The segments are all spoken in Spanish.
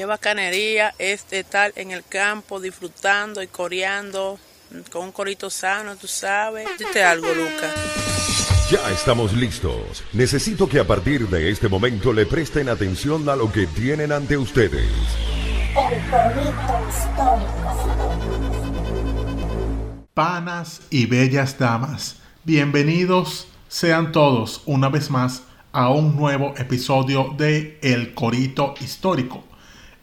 Qué bacanería es estar en el campo disfrutando y coreando con un corito sano, tú sabes. Dite algo, Lucas. Ya estamos listos. Necesito que a partir de este momento le presten atención a lo que tienen ante ustedes. Panas y bellas damas, bienvenidos sean todos una vez más a un nuevo episodio de El Corito Histórico,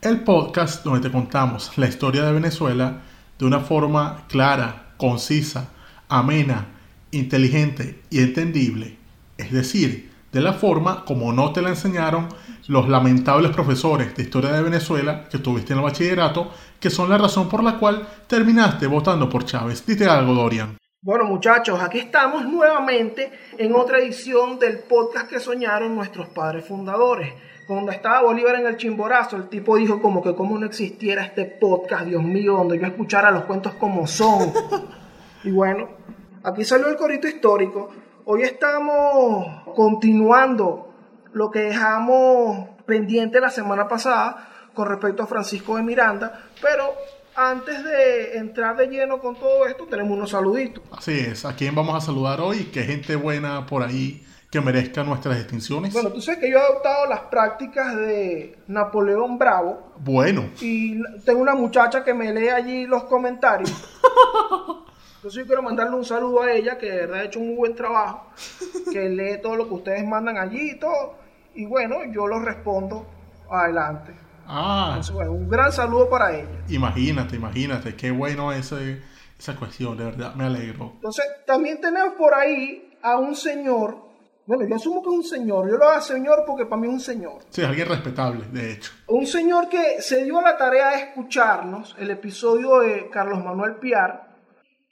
el podcast donde te contamos la historia de Venezuela de una forma clara, concisa, amena, inteligente y entendible, es decir, de la forma como no te la enseñaron los lamentables profesores de historia de Venezuela que tuviste en el bachillerato, que son la razón por la cual terminaste votando por Chávez. Dite algo, Dorian. Bueno muchachos, aquí estamos nuevamente en otra edición del podcast que soñaron nuestros padres fundadores. Cuando estaba Bolívar en el chimborazo, el tipo dijo como que como no existiera este podcast, Dios mío, donde yo escuchara los cuentos como son. y bueno, aquí salió el corito histórico. Hoy estamos continuando lo que dejamos pendiente la semana pasada con respecto a Francisco de Miranda, pero antes de entrar de lleno con todo esto, tenemos unos saluditos. Así es, ¿a quién vamos a saludar hoy? ¿Qué gente buena por ahí que merezca nuestras distinciones? Bueno, tú sabes que yo he adoptado las prácticas de Napoleón Bravo. Bueno. Y tengo una muchacha que me lee allí los comentarios. Entonces yo quiero mandarle un saludo a ella, que de verdad ha hecho un muy buen trabajo, que lee todo lo que ustedes mandan allí y todo. Y bueno, yo lo respondo adelante. Ah. bueno, un gran saludo para ella. Imagínate, imagínate, qué bueno ese, esa cuestión, de verdad, me alegro. Entonces, también tenemos por ahí a un señor, bueno, yo asumo que es un señor, yo lo hago señor porque para mí es un señor. Sí, alguien respetable, de hecho. Un señor que se dio la tarea de escucharnos, el episodio de Carlos Manuel Piar,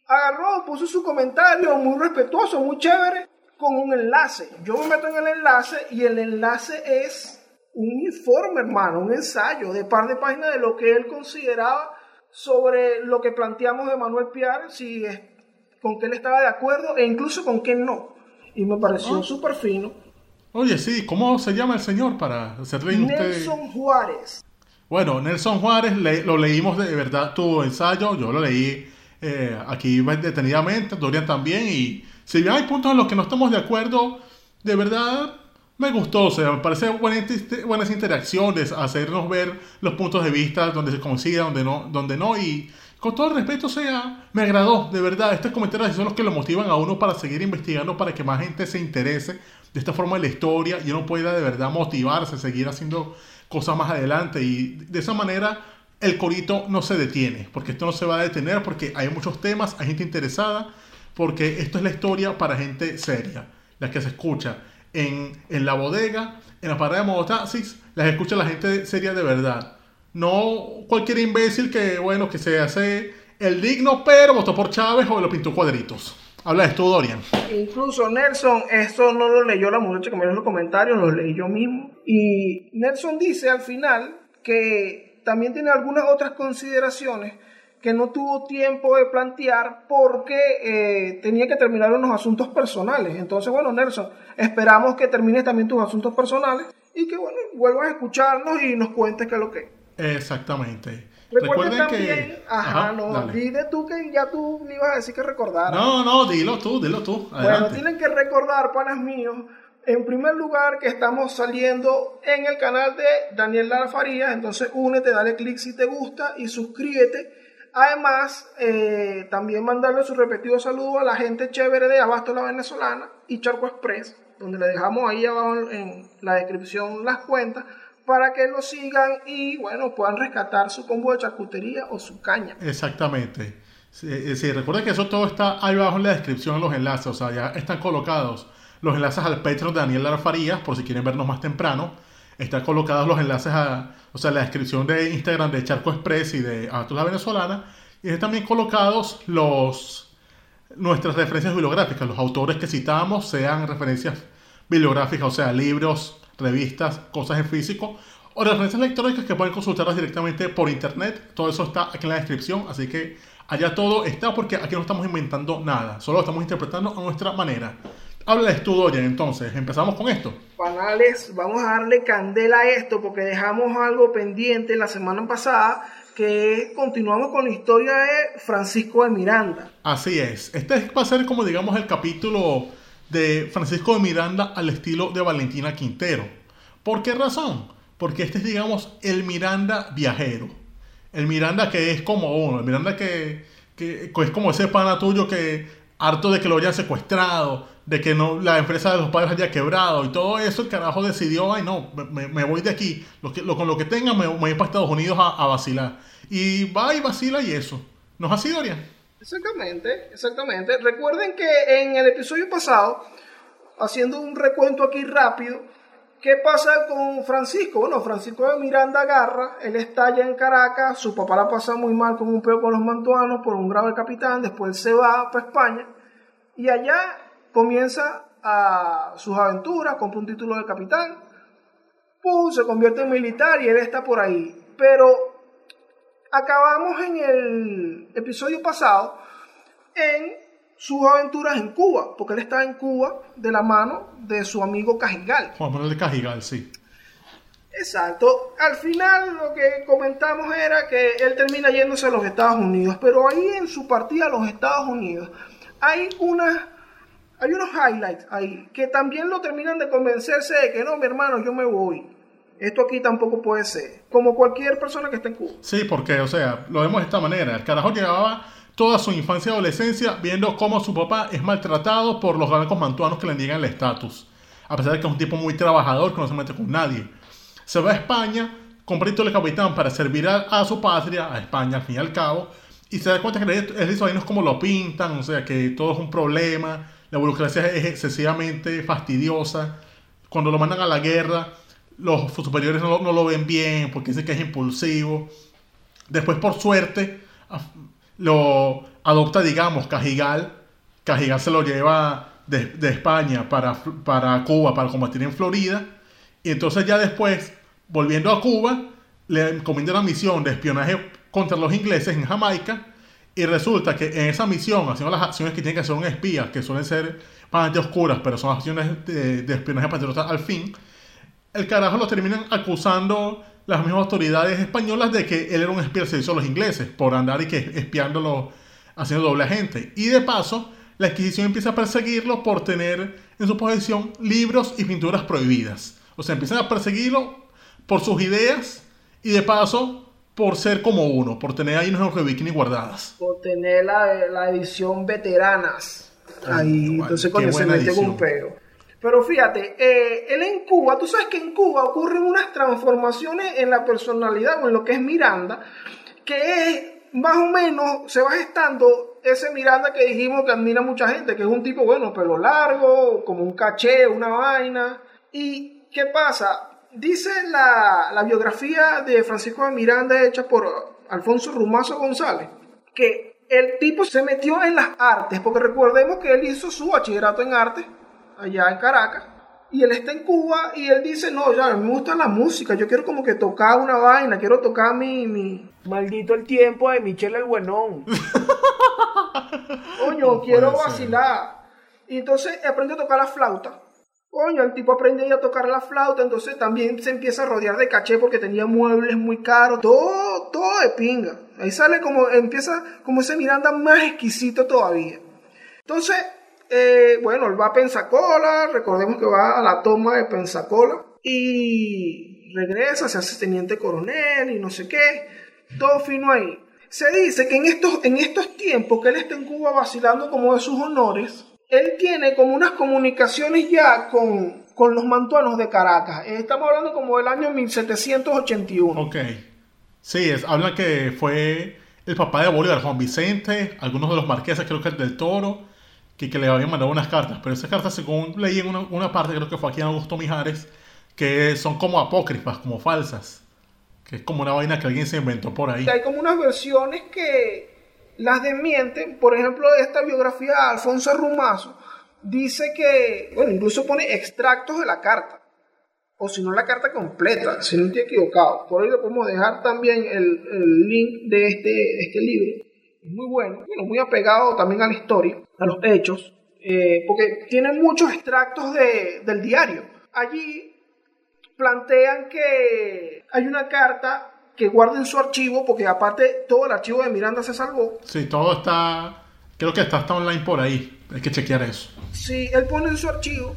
agarró, puso su comentario muy respetuoso, muy chévere, con un enlace. Yo me meto en el enlace y el enlace es un informe, hermano, un ensayo de par de páginas de lo que él consideraba sobre lo que planteamos de Manuel Piar, si es, con qué él estaba de acuerdo e incluso con qué no. Y me pareció ah. súper fino. Oye, sí, ¿cómo se llama el señor para hacerle Nelson Juárez. Bueno, Nelson Juárez lo leímos de verdad tu ensayo, yo lo leí eh, aquí detenidamente, Dorian también, y si bien hay puntos en los que no estamos de acuerdo, de verdad me gustó, o sea, me parece buenas, interacciones, hacernos ver los puntos de vista donde se consigue, donde no, donde no, y con todo el respeto, sea, me agradó, de verdad, estos comentarios son los que lo motivan a uno para seguir investigando, para que más gente se interese de esta forma de la historia y uno pueda de verdad motivarse, seguir haciendo cosas más adelante, y de esa manera el corito no se detiene, porque esto no se va a detener, porque hay muchos temas, hay gente interesada, porque esto es la historia para gente seria, la que se escucha en, la bodega, en la parada de mototaxis, las escucha la gente seria de verdad. No cualquier imbécil que, bueno, que se hace el digno, pero votó por Chávez o lo pintó cuadritos. Habla de esto, Dorian. Incluso Nelson, esto no lo leyó la muchacha que me dio los comentarios, lo leí yo mismo. Y Nelson dice al final que también tiene algunas otras consideraciones que no tuvo tiempo de plantear porque eh, tenía que terminar unos asuntos personales. Entonces, bueno, Nelson, esperamos que termines también tus asuntos personales y que, bueno, vuelvas a escucharnos y nos cuentes qué es lo que Exactamente. Recuerden, también, que... Ajá, no, dile tú que ya tú me ibas a decir que recordara. No, no, dilo tú, dilo tú. Bueno, tienen que recordar, panas míos, en primer lugar que estamos saliendo en el canal de Daniel Lara Farías, entonces únete, dale click si te gusta y suscríbete Además, eh, también mandarle su repetido saludo a la gente chévere de Abasto la Venezolana y Charco Express, donde le dejamos ahí abajo en la descripción las cuentas para que lo sigan y bueno, puedan rescatar su combo de charcutería o su caña. Exactamente. Sí, eh, recuerden que eso todo está ahí abajo en la descripción, los enlaces, o sea, ya están colocados los enlaces al Patreon de Daniel Lara Farías, por si quieren vernos más temprano. Están colocados los enlaces a, o sea, la descripción de Instagram de Charco Express y de Atos la Venezolana. Y están también colocados los, nuestras referencias bibliográficas, los autores que citamos, sean referencias bibliográficas, o sea, libros, revistas, cosas en físico, o referencias electrónicas que pueden consultarlas directamente por internet. Todo eso está aquí en la descripción, así que allá todo está porque aquí no estamos inventando nada, solo lo estamos interpretando a nuestra manera. Háblales tú, Dorian, entonces. Empezamos con esto. Panales, vamos a darle candela a esto porque dejamos algo pendiente la semana pasada que continuamos con la historia de Francisco de Miranda. Así es. Este va a ser como digamos el capítulo de Francisco de Miranda al estilo de Valentina Quintero. ¿Por qué razón? Porque este es digamos el Miranda viajero. El Miranda que es como uno, el Miranda que, es como ese pana tuyo que harto de que lo hayan secuestrado, de que no la empresa de los padres haya quebrado y todo eso, el carajo decidió, ay no, me, voy de aquí, lo que, con lo que tenga me, voy para Estados Unidos a, vacilar. Y va y vacila y eso. ¿No es así, Dorian? Exactamente, exactamente. Recuerden que en el episodio pasado, haciendo un recuento aquí rápido, ¿qué pasa con Francisco? Bueno, Francisco de Miranda Garra, él está allá en Caracas, su papá la pasa muy mal con un peo con los mantuanos por un grave capitán, después se va para España y allá comienza sus aventuras, compra un título de capitán, ¡pum! se convierte en militar y él está por ahí. Pero acabamos en el episodio pasado en sus aventuras en Cuba, porque él está en Cuba de la mano de su amigo Cajigal. Juan Manuel de Cajigal, sí. Exacto. Al final lo que comentamos era que él termina yéndose a los Estados Unidos, pero ahí en su partida a los Estados Unidos hay unas hay unos highlights ahí que también lo terminan de convencerse de que no, mi hermano, yo me voy. Esto aquí tampoco puede ser. Como cualquier persona que esté en Cuba. Sí, porque, o sea, lo vemos de esta manera. El carajo llevaba toda su infancia y adolescencia viendo cómo su papá es maltratado por los blancos mantuanos que le niegan el estatus. A pesar de que es un tipo muy trabajador que no se mete con nadie. Se va a España, compra el capitán para servir a, su patria, a España al fin y al cabo. Y se da cuenta que eso ahí no es como lo pintan, o sea, que todo es un problema la burocracia es excesivamente fastidiosa. Cuando lo mandan a la guerra, los superiores no, lo ven bien porque dicen que es impulsivo. Después, por suerte, lo adopta, digamos, Cajigal. Cajigal se lo lleva de, España para, para Cuba para combatir en Florida. Y entonces ya después, volviendo a Cuba, le encomienda una misión de espionaje contra los ingleses en Jamaica y resulta que en esa misión, haciendo las acciones que tiene que hacer un espía, que suelen ser bastante oscuras, pero son acciones de, de espionaje patriota al fin, el carajo lo terminan acusando las mismas autoridades españolas de que él era un espía al servicio de los ingleses, por andar y que espiándolo, haciendo doble agente. Y de paso, la Inquisición empieza a perseguirlo por tener en su posesión libros y pinturas prohibidas. O sea, empiezan a perseguirlo por sus ideas y de paso por ser como uno, por tener ahí unos de bikini guardadas. Por tener la, la edición veteranas. ahí, entonces cuando se mete un peo. Pero fíjate, eh, él en Cuba, tú sabes que en Cuba ocurren unas transformaciones en la personalidad o en lo que es Miranda, que es más o menos, se va gestando ese Miranda que dijimos que admira mucha gente, que es un tipo, bueno, pelo largo, como un caché, una vaina. ¿Y qué pasa? Dice la, biografía de Francisco de Miranda hecha por Alfonso Rumazo González que el tipo se metió en las artes, porque recordemos que él hizo su bachillerato en arte allá en Caracas, y él está en Cuba y él dice, no, ya me gusta la música, yo quiero como que tocar una vaina, quiero tocar mi, mi... maldito el tiempo de Michelle el Buenón. Coño, quiero vacilar. Y entonces aprendió a tocar la flauta Coño, el tipo aprende a tocar la flauta, entonces también se empieza a rodear de caché porque tenía muebles muy caros, todo, todo de pinga. Ahí sale como, empieza como ese Miranda más exquisito todavía. Entonces, eh, bueno, él va a Pensacola, recordemos que va a la toma de Pensacola y regresa, se hace teniente coronel y no sé qué, todo fino ahí. Se dice que en estos, en estos tiempos que él está en Cuba vacilando como de sus honores, él tiene como unas comunicaciones ya con, con los mantuanos de Caracas. Eh, estamos hablando como del año 1781. Ok. Sí, es, habla que fue el papá de Bolívar, Juan Vicente, algunos de los marqueses, creo que el del Toro, que, que le habían mandado unas cartas. Pero esas cartas, según leí en una, una parte, creo que fue aquí en Augusto Mijares, que son como apócrifas, como falsas. Que es como una vaina que alguien se inventó por ahí. Hay como unas versiones que las desmienten. Por ejemplo, esta biografía de Alfonso Rumazo dice que, bueno, incluso pone extractos de la carta. O si no, la carta completa, si no estoy equivocado. Por ahí le podemos dejar también el, link de este, este libro. Es muy bueno, bueno, muy apegado también a la historia, a los hechos. eh, porque tienen muchos extractos de, del diario. Allí plantean que hay una carta que guarda en su archivo, porque aparte todo el archivo de Miranda se salvó. Sí, todo está, creo que está, está online por ahí, hay que chequear eso. Sí, él pone en su archivo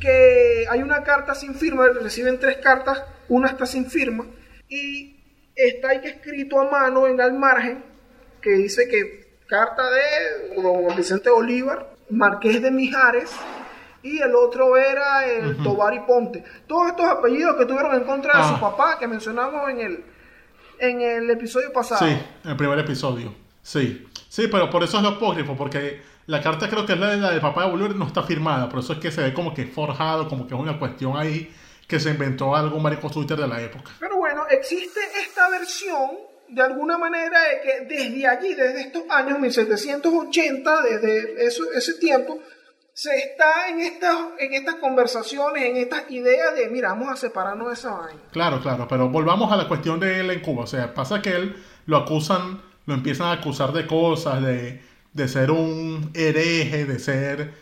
que hay una carta sin firma, reciben tres cartas, una está sin firma, y está ahí que escrito a mano en el margen, que dice que carta de don Vicente Bolívar, Marqués de Mijares, y el otro era el Tobar y Ponte. Todos estos apellidos que tuvieron en contra de su Ah. papá, que mencionamos en el, en el episodio pasado. Sí, en el primer episodio. Sí. Sí, pero por eso es lo apócrifo, porque la carta creo que es la de la del papá de Bolívar, no está firmada. Por eso es que se ve como que forjado, como que es una cuestión ahí que se inventó algún marico Twitter de la época. Pero bueno, existe esta versión de alguna manera de que desde allí, desde estos años 1780, desde eso- ese tiempo, se está en estas, en estas conversaciones, en estas ideas de, mira, vamos a separarnos de esa vaina. Claro, claro, pero volvamos a la cuestión de él en Cuba. O sea, pasa que él lo acusan, lo empiezan a acusar de cosas, de, de ser un hereje, de ser,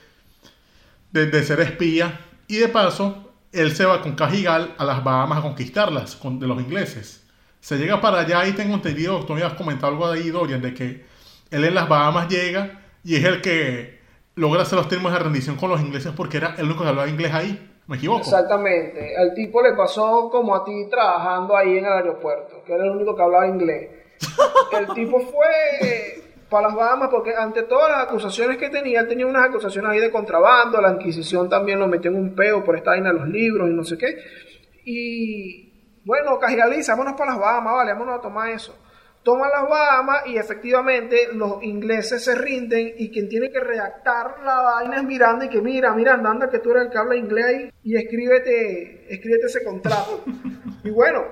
de, ser espía. Y de paso, él se va con Cajigal a las Bahamas a conquistarlas con, de los ingleses. Se llega para allá y tengo entendido, tú me habías comentado algo de ahí, Dorian, de que él en las Bahamas llega y es el que logra hacer los términos de rendición con los ingleses porque era el único que hablaba inglés ahí. ¿Me equivoco? Exactamente. Al tipo le pasó como a ti trabajando ahí en el aeropuerto, que era el único que hablaba inglés. El tipo fue para las Bahamas porque ante todas las acusaciones que tenía, él tenía unas acusaciones ahí de contrabando, la Inquisición también lo metió en un peo por esta vaina de los libros y no sé qué. Y bueno, Cajigaliza, vámonos para las Bahamas, vale, vámonos a tomar eso. Toman las Bahamas y efectivamente los ingleses se rinden y quien tiene que redactar la vaina es Miranda y que mira, Miranda, anda que tú eres el que habla inglés ahí y escríbete, escríbete ese contrato. y bueno,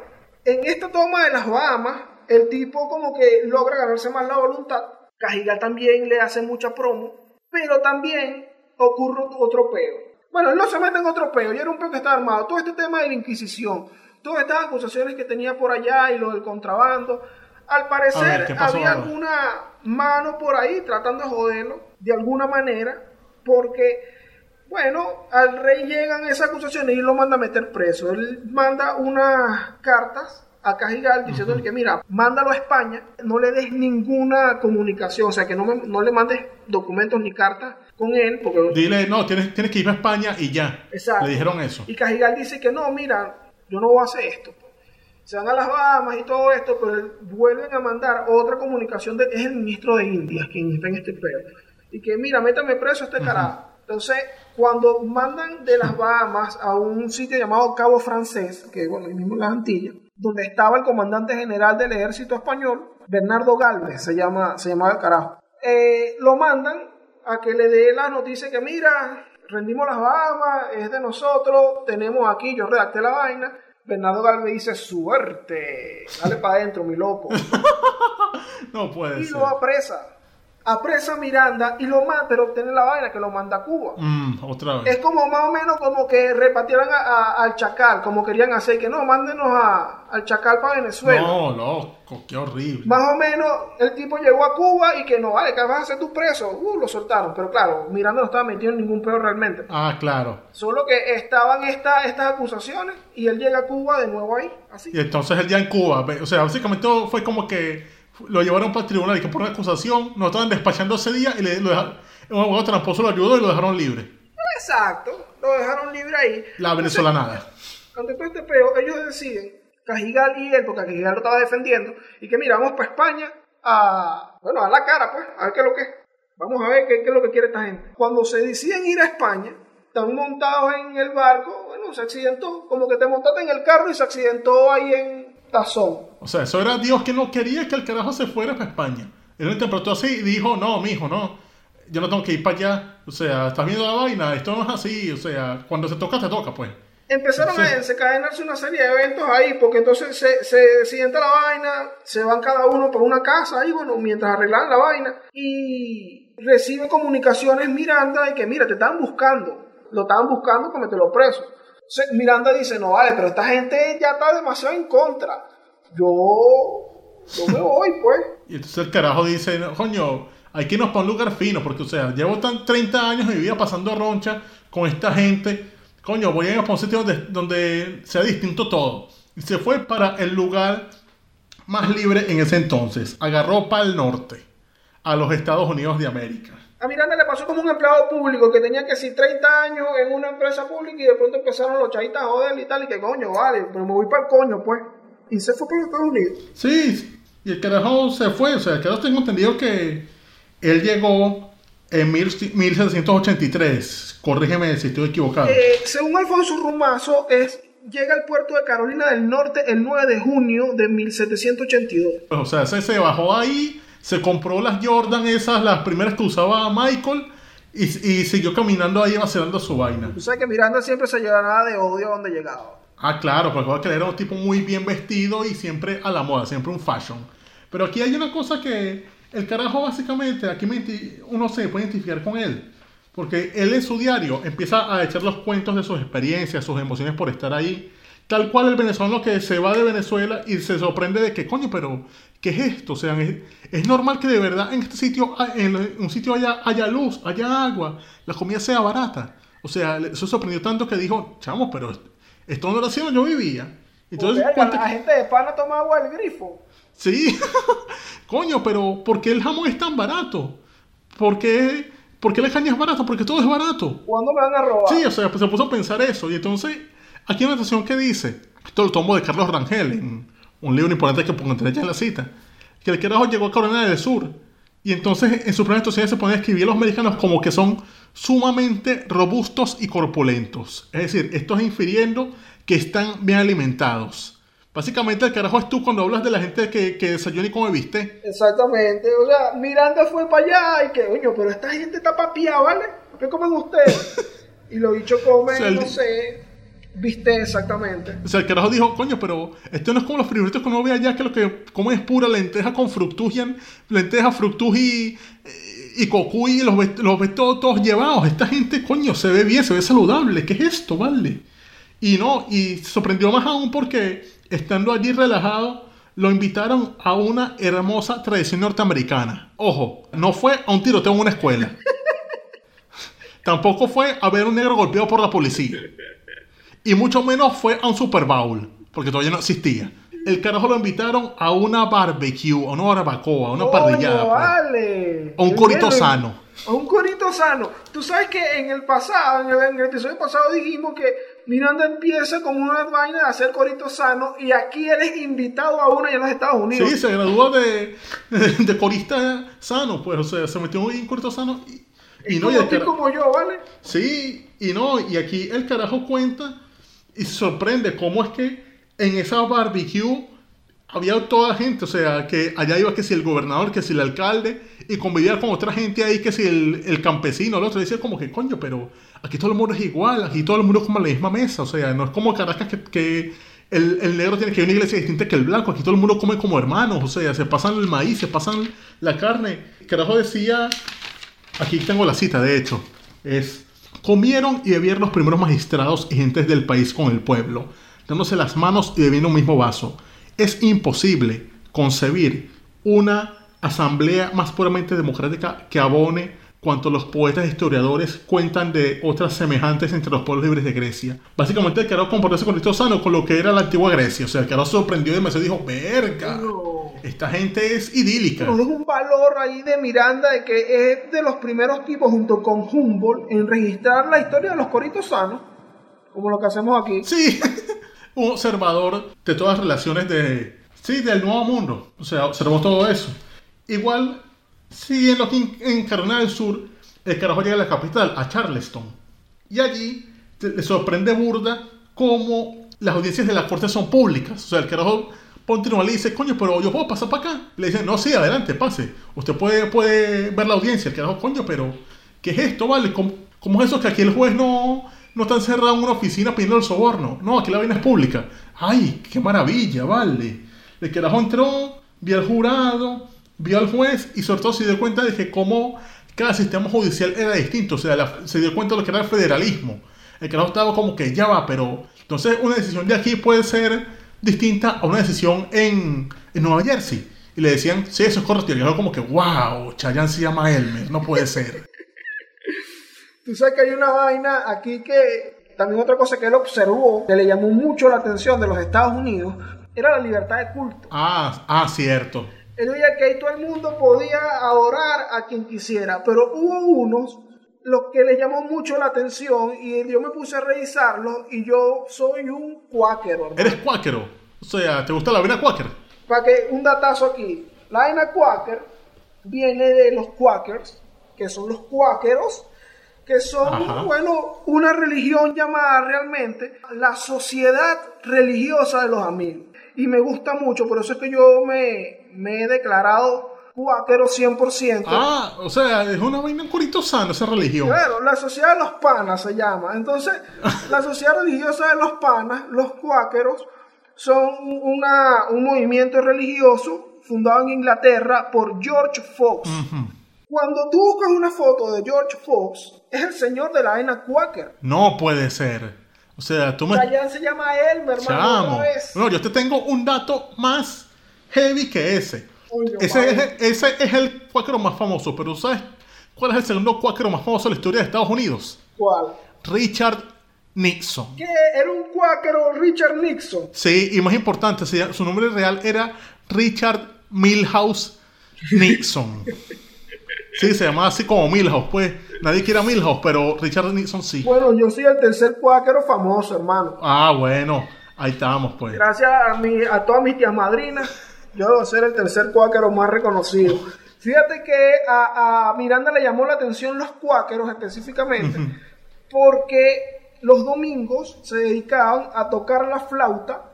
en esta toma de las Bahamas, el tipo como que logra ganarse más la voluntad. Cajigal también le hace mucha promo, pero también ocurre otro peo. Bueno, no se mete en otro peo, ya era un peo que estaba armado. Todo este tema de la Inquisición, todas estas acusaciones que tenía por allá y lo del contrabando. Al parecer ver, ¿qué pasó había ahora? alguna mano por ahí tratando de joderlo de alguna manera, porque, bueno, al rey llegan esas acusaciones y lo manda a meter preso. Él manda unas cartas a Cajigal diciéndole que, mira, mándalo a España, no le des ninguna comunicación, o sea, que no, me- no le mandes documentos ni cartas con él, porque Dile, no, tienes, tienes que ir a España y ya. Exacto. Le dijeron eso. Y Cajigal dice que no, mira, yo no voy a hacer esto. Se van a las Bahamas y todo esto, pero vuelven a mandar otra comunicación. De, es el ministro de Indias quien está en este peo. Y que, mira, métame preso a este carajo. Entonces, cuando mandan de las Bahamas a un sitio llamado Cabo Francés, que bueno, ahí mismo en las Antillas, donde estaba el comandante general del ejército español, Bernardo Galvez, se, llama, se llamaba el carajo. Eh, lo mandan a que le dé la noticia que, mira, rendimos las Bahamas, es de nosotros, tenemos aquí, yo redacté la vaina. Bernardo Galvez dice, suerte, dale para adentro, mi loco. No puede y ser. lo apresa. Apresa a Miranda y lo manda, pero tiene la vaina que lo manda a Cuba. Mm, otra Es como más o menos como que repartieran a- a- al Chacal, como querían hacer, que no, mándenos a- al Chacal para Venezuela. No, loco, qué horrible. Más o menos el tipo llegó a Cuba y que no, vale, que vas a hacer tu preso. Uh, lo soltaron. Pero claro, Miranda no estaba metido en ningún peor realmente. Ah, claro. Solo que estaban esta- estas acusaciones y él llega a Cuba de nuevo ahí. Así. Y entonces él ya en Cuba, o sea, básicamente fue como que lo llevaron para el tribunal y que por una acusación no estaban despachando ese día y le, lo dejaron, un abogado tramposo lo ayudó y lo dejaron libre. Exacto. Lo dejaron libre ahí. La venezolanada. ante todo este peo, ellos deciden, Cajigal y él, porque Cajigal lo estaba defendiendo, y que mira, vamos para España a, bueno, a la cara, pues, a ver qué es lo que es. Vamos a ver qué, qué es lo que quiere esta gente. Cuando se deciden ir a España, están montados en el barco, bueno, se accidentó, como que te montaste en el carro y se accidentó ahí en Tazón. O sea, eso era Dios que no quería que el carajo se fuera para España. Él lo interpretó así y dijo, no, mijo, no. Yo no tengo que ir para allá. O sea, estás viendo la vaina, esto no es así. O sea, cuando se toca, te toca, pues. Empezaron Sí. a desencadenarse una serie de eventos ahí, porque entonces se, se sienta la vaina, se van cada uno por una casa ahí, bueno, mientras arreglan la vaina, y recibe comunicaciones Miranda de que, mira, te están buscando, lo estaban buscando para meterlo preso. Miranda dice, no vale, pero esta gente ya está demasiado en contra. Yo, yo me voy, pues. Y entonces el carajo dice, coño, hay que irnos para un lugar fino, porque, o sea, llevo tan 30 años de mi vida pasando roncha con esta gente. Coño, voy a ir a un sitio donde, donde sea distinto todo. Y se fue para el lugar más libre en ese entonces. Agarró para el norte, a los Estados Unidos de América. A Miranda le pasó como un empleado público que tenía que ser 30 años en una empresa pública y de pronto empezaron los chavitas a joder y tal, y que coño, vale, pero me voy para el coño, pues. Y se fue para los Estados Unidos. Sí, y el carajo se fue, o sea, el carajo tengo entendido que él llegó en 1783. Corrígeme si estoy equivocado. Eh, según Alfonso Rumazo, es, llega al puerto de Carolina del Norte el 9 de junio de 1782. o sea, se, se bajó ahí, se compró las Jordan esas, las primeras que usaba Michael, y, y siguió caminando ahí vacilando su vaina. Tú sabes que Miranda siempre se nada de odio a donde llegaba. Ah, claro, porque él era un tipo muy bien vestido y siempre a la moda, siempre un fashion. Pero aquí hay una cosa que el carajo básicamente, aquí uno se puede identificar con él. Porque él en su diario empieza a echar los cuentos de sus experiencias, sus emociones por estar ahí. Tal cual el venezolano que se va de Venezuela y se sorprende de que, coño, pero, ¿qué es esto? O sea, es, normal que de verdad en este sitio, en un sitio haya, haya luz, haya agua, la comida sea barata. O sea, se sorprendió tanto que dijo, chamo, pero esto no era así donde yo vivía. Entonces, la gente de pana toma agua del grifo. Sí, coño, pero ¿por qué el jamón es tan barato? ¿Por qué, ¿Por qué la caña es barato? Porque todo es barato. ¿Cuándo me van a robar? Sí, o sea, pues se puso a pensar eso. Y entonces, aquí hay una notación que dice, esto lo tomo de Carlos Rangel, en un libro importante que pongo entre en la cita, que el carajo llegó a Carolina del Sur. Y entonces en su primera situación se pone a escribir a los americanos como que son sumamente robustos y corpulentos. Es decir, esto es infiriendo que están bien alimentados. Básicamente el carajo es tú cuando hablas de la gente que, que desayuna y come viste. Exactamente. O sea, Miranda fue para allá y que, coño, pero esta gente está papiada, ¿vale? ¿Qué comen ustedes? y lo dicho comen, no sé, viste exactamente. O sea, el carajo dijo, coño, pero esto no es como los frijolitos que uno ve allá, que lo que comen es pura lenteja con fructujian, lenteja, fructuji y cocuy, los ves, los ves todos, todos llevados. Esta gente, coño, se ve bien, se ve saludable. ¿Qué es esto, vale? Y no, y sorprendió más aún porque estando allí relajado, lo invitaron a una hermosa tradición norteamericana. Ojo, no fue a un tiroteo en una escuela. Tampoco fue a ver un negro golpeado por la policía. Y mucho menos fue a un Super Bowl, porque todavía no existía. El carajo lo invitaron a una barbecue, a una barbacoa, a una parrillada. Pues. Vale. A un corito sano. A un corito sano. Tú sabes que en el pasado, en el episodio pasado dijimos que Miranda empieza como una vaina de hacer corito sano y aquí él es invitado a uno en los Estados Unidos. Sí, se graduó de, de corista sano, pues, o sea, se metió en corito sano y, no, y como yo, ¿vale? Sí, y no, y aquí el carajo cuenta y sorprende cómo es que en esa barbecue había toda gente, o sea, que allá iba que si el gobernador, que si el alcalde, y convivía con otra gente ahí, que si el, el campesino, el otro, decía como que, coño, pero aquí todo el mundo es igual, aquí todo el mundo es como la misma mesa, o sea, no es como Caracas que, que el, el, negro tiene que ir a una iglesia distinta que el blanco, aquí todo el mundo come como hermanos, o sea, se pasan el maíz, se pasan la carne. Carajo decía, aquí tengo la cita, de hecho, es, comieron y bebieron los primeros magistrados y gentes del país con el pueblo, dándose las manos y bebiendo un mismo vaso es imposible concebir una asamblea más puramente democrática que abone cuanto los poetas e historiadores cuentan de otras semejantes entre los pueblos libres de Grecia. Básicamente el carajo comportarse con Cristo sano con lo que era la antigua Grecia. O sea, el carajo sorprendió y me dijo, verga, esta gente es idílica. Nos deja un valor ahí de Miranda de que es de los primeros tipos junto con Humboldt en registrar la historia de los coritos sanos, como lo que hacemos aquí. Sí. un observador de todas las relaciones de, sí, del nuevo mundo. O sea, observó todo eso. Igual, siguiendo aquí en Carolina del Sur, el carajo llega a la capital, a Charleston. Y allí le sorprende burda cómo las audiencias de la corte son públicas. O sea, el carajo continúa le dice, coño, pero yo puedo pasar para acá. Le dice, no, sí, adelante, pase. Usted puede, puede ver la audiencia. El carajo, coño, pero ¿qué es esto, vale? ¿Cómo, cómo es eso que aquí el juez no, no está encerrado en una oficina pidiendo el soborno. No, aquí la vaina es pública. ¡Ay, qué maravilla, vale! El carajo entró, vio al jurado, vio al juez y sobre todo se dio cuenta de que como cada sistema judicial era distinto. O sea, se dio cuenta de lo que era el federalismo. El carajo estaba como que ya va, pero entonces una decisión de aquí puede ser distinta a una decisión en, en Nueva Jersey. Y le decían, sí, eso es correcto. Y carajo como que, wow, Chayanne se llama Elmer, no puede ser. Tú sabes que hay una vaina aquí que también otra cosa que él observó, que le llamó mucho la atención de los Estados Unidos, era la libertad de culto. Ah, ah, cierto. Él veía que ahí todo el mundo podía adorar a quien quisiera, pero hubo unos los que le llamó mucho la atención y yo me puse a revisarlos y yo soy un cuáquero. Eres cuáquero. O sea, ¿te gusta la avena cuáquer? Para que un datazo aquí, la vaina quaker viene de los quakers, que son los cuáqueros, que son, Ajá. bueno, una religión llamada realmente la sociedad religiosa de los amigos. Y me gusta mucho, por eso es que yo me, me he declarado cuáquero 100%. Ah, o sea, es una vaina curito sano esa religión. Claro, la sociedad de los panas se llama. Entonces, la sociedad religiosa de los panas, los cuáqueros, son una, un movimiento religioso fundado en Inglaterra por George Fox. Cuando tú buscas una foto de George Fox, es el señor de la vaina cuáquer. No puede ser. O sea, tú me... Chayanne se llama Elmer, hermano. No, yo te tengo un dato más heavy que ese. Ese es, ese es el cuáquero más famoso, pero ¿sabes cuál es el segundo cuáquero más famoso de la historia de Estados Unidos? ¿Cuál? Richard Nixon. Que era un cuáquero Richard Nixon. Sí, y más importante, su nombre real era Richard Milhouse Nixon. Sí, se llamaba así como Milhouse, pues. Nadie quiere a Milhouse, pero Richard Nixon sí. Bueno, yo soy el tercer cuáquero famoso, hermano. Ah, bueno, ahí estamos, pues. Gracias a, mi, a todas mis tías madrinas, yo debo ser el tercer cuáquero más reconocido. Fíjate que a, a Miranda le llamó la atención los cuáqueros específicamente, porque los domingos se dedicaban a tocar la flauta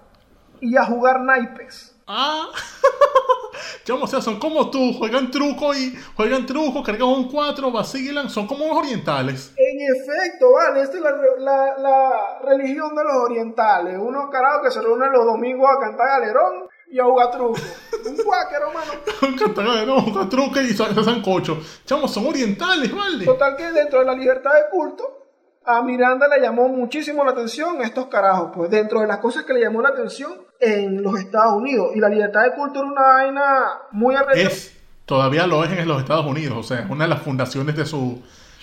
y a jugar naipes. Ah, Chamo, o sea, son como tú, juegan truco y juegan truco, cargan un 4, vacilan, son como los orientales. En efecto, vale, esta es la, la- la religión de los orientales. Unos carajos que se reúnen los domingos a cantar galerón y a jugar truco. Un cuáquero, mano. Cantan, no, juegan truco y se sancocho. Chamo, son orientales, ¿vale? Total que dentro de la libertad de culto, a Miranda le llamó muchísimo la atención estos carajos, pues dentro de las cosas que le llamó la atención en los Estados Unidos. Y la libertad de culto era una vaina muy arreglada. Es, todavía lo es en los Estados Unidos, o sea, una de las fundaciones de su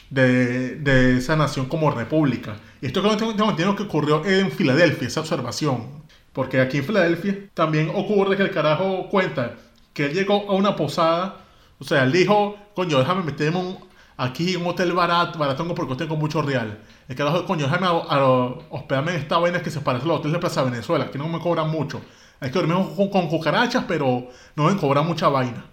de, de esa nación como república. Y esto que no tengo entendido que ocurrió en Filadelfia, esa observación. Porque aquí en Filadelfia también ocurre que el carajo cuenta que él llegó a una posada, o sea, él dijo, coño, déjame meterme un- aquí en un hotel barato, baratongo porque tengo mucho real. El carajo, coño, déjame a, a- hospedarme en esta vaina que se parece a los hoteles de Plaza Venezuela, que no me cobran mucho. Hay que dormir con, con cucarachas, pero no me cobran mucha vaina.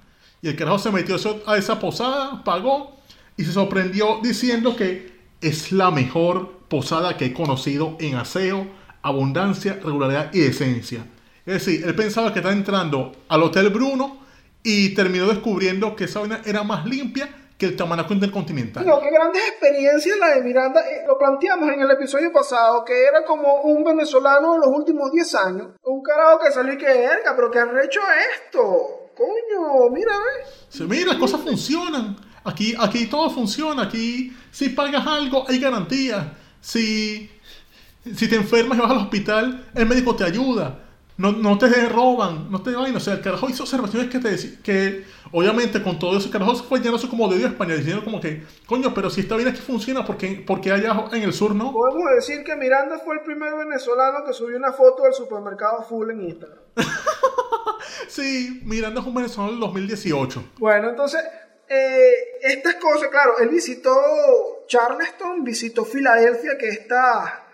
Y el carajo se metió a esa posada, pagó y se sorprendió diciendo que es la mejor posada que he conocido en aseo, abundancia, regularidad y decencia. Es decir, él pensaba que estaba entrando al Hotel Bruno y terminó descubriendo que esa vaina era más limpia que el Tamanaco Intercontinental. No, qué grandes experiencias la de Miranda. Eh, lo planteamos en el episodio pasado, que era como un venezolano de los últimos 10 años. Un carajo que salió y que verga, pero que han hecho esto. Coño, mira, ve. Sí, mira, las cosas funcionan. Aquí, aquí todo funciona. Aquí, si pagas algo, hay garantía. Si, si te enfermas y vas al hospital, el médico te ayuda. No, no te roban, no te vayan. O sea, el carajo hizo observaciones que te que obviamente con todo eso, el carajo fue llenoso como de odio a España, diciendo como que, coño, pero si está bien aquí funciona, porque porque allá en el sur no? Podemos decir que Miranda fue el primer venezolano que subió una foto del supermercado full en Instagram. Sí, Miranda es un venezolano del 2018. Bueno, entonces, eh, estas cosas, claro, él visitó Charleston, visitó Filadelfia, que esta,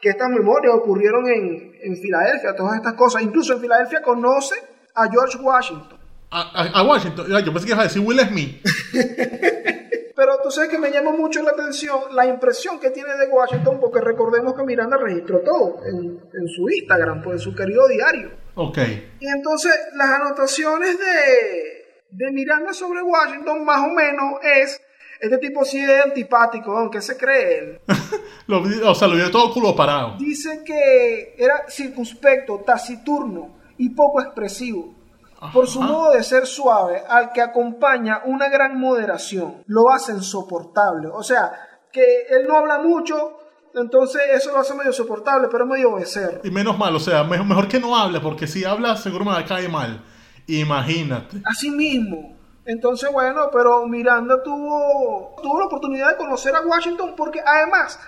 que estas memorias ocurrieron en, en Filadelfia, todas estas cosas. Incluso en Filadelfia conoce a George Washington. A, a- a Washington, yo pensé que ibas a decir Will Smith. Pero tú sabes que me llama mucho la atención la impresión que tiene de Washington, porque recordemos que Miranda registró todo en, en su Instagram, pues en su querido diario. Ok. Y entonces las anotaciones de, de Miranda sobre Washington más o menos es, este tipo sí es antipático, aunque se cree él. Lo o sea, lo vio todo culo parado. Dice que era circunspecto, taciturno y poco expresivo. Por su Ajá. modo de ser suave, al que acompaña una gran moderación, lo hace insoportable. O sea, que él no habla mucho, entonces eso lo hace medio soportable, pero es medio becerro. Y menos mal, o sea, mejor, mejor que no hable, porque si habla seguro me va a caer mal. Imagínate. Así mismo. Entonces, bueno, pero Miranda tuvo, tuvo la oportunidad de conocer a Washington porque además,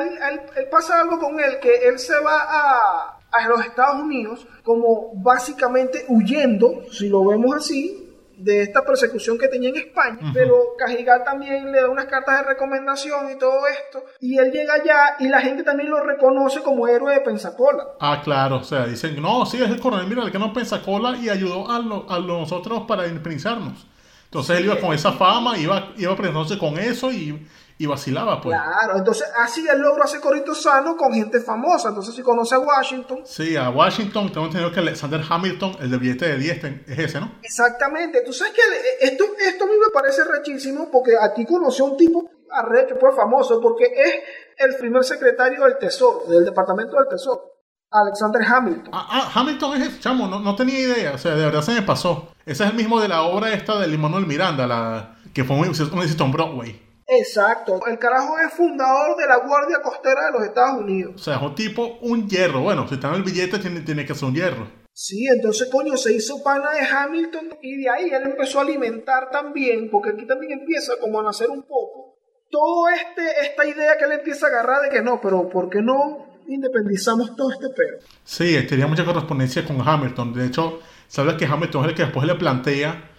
él, a él- él pasa algo con él, que él se va a, a los Estados Unidos como básicamente huyendo, si lo vemos así, de esta persecución que tenía en España, pero Cajigal también le da unas cartas de recomendación y todo esto, y él llega allá y la gente también lo reconoce como héroe de Pensacola. Ah, claro, o sea, dicen, no, sí, es el coronel, mira, el que nos Pensacola y ayudó a, lo- a nosotros para independizarnos. Entonces él iba con esa fama, iba, iba presentándose con eso y, y vacilaba, pues. Claro, entonces así él logró hacer corito sano con gente famosa. Entonces, si conoce a Washington, Sí, a Washington, tengo entendido que Alexander Hamilton, el de billete de 10, ten- es ese, ¿no? exactamente. Tú sabes que el- esto, esto a mí me parece rechísimo porque aquí conoció a un tipo arrecho, pues famoso, porque es el primer secretario del Tesoro, del Departamento del Tesoro, Alexander Hamilton. Ah, ah, Hamilton es ese, chamo, no, no tenía idea, o sea, de verdad se me pasó. Ese es el mismo de la obra esta de Manuel Miranda, la, que fue un, un éxito en Broadway. Exacto. El carajo es fundador de la Guardia Costera de los Estados Unidos. O sea, es un tipo, un hierro. Bueno, si está en el billete, tiene, tiene que ser un hierro. Sí, entonces coño, se hizo pana de Hamilton y de ahí él empezó a alimentar también, porque aquí también empieza como a nacer un poco, todo este, esta idea que él empieza a agarrar de que no, pero ¿por qué no independizamos todo este pedo? Sí, tenía mucha correspondencia con Hamilton. De hecho, sabes que Hamilton es el que después le plantea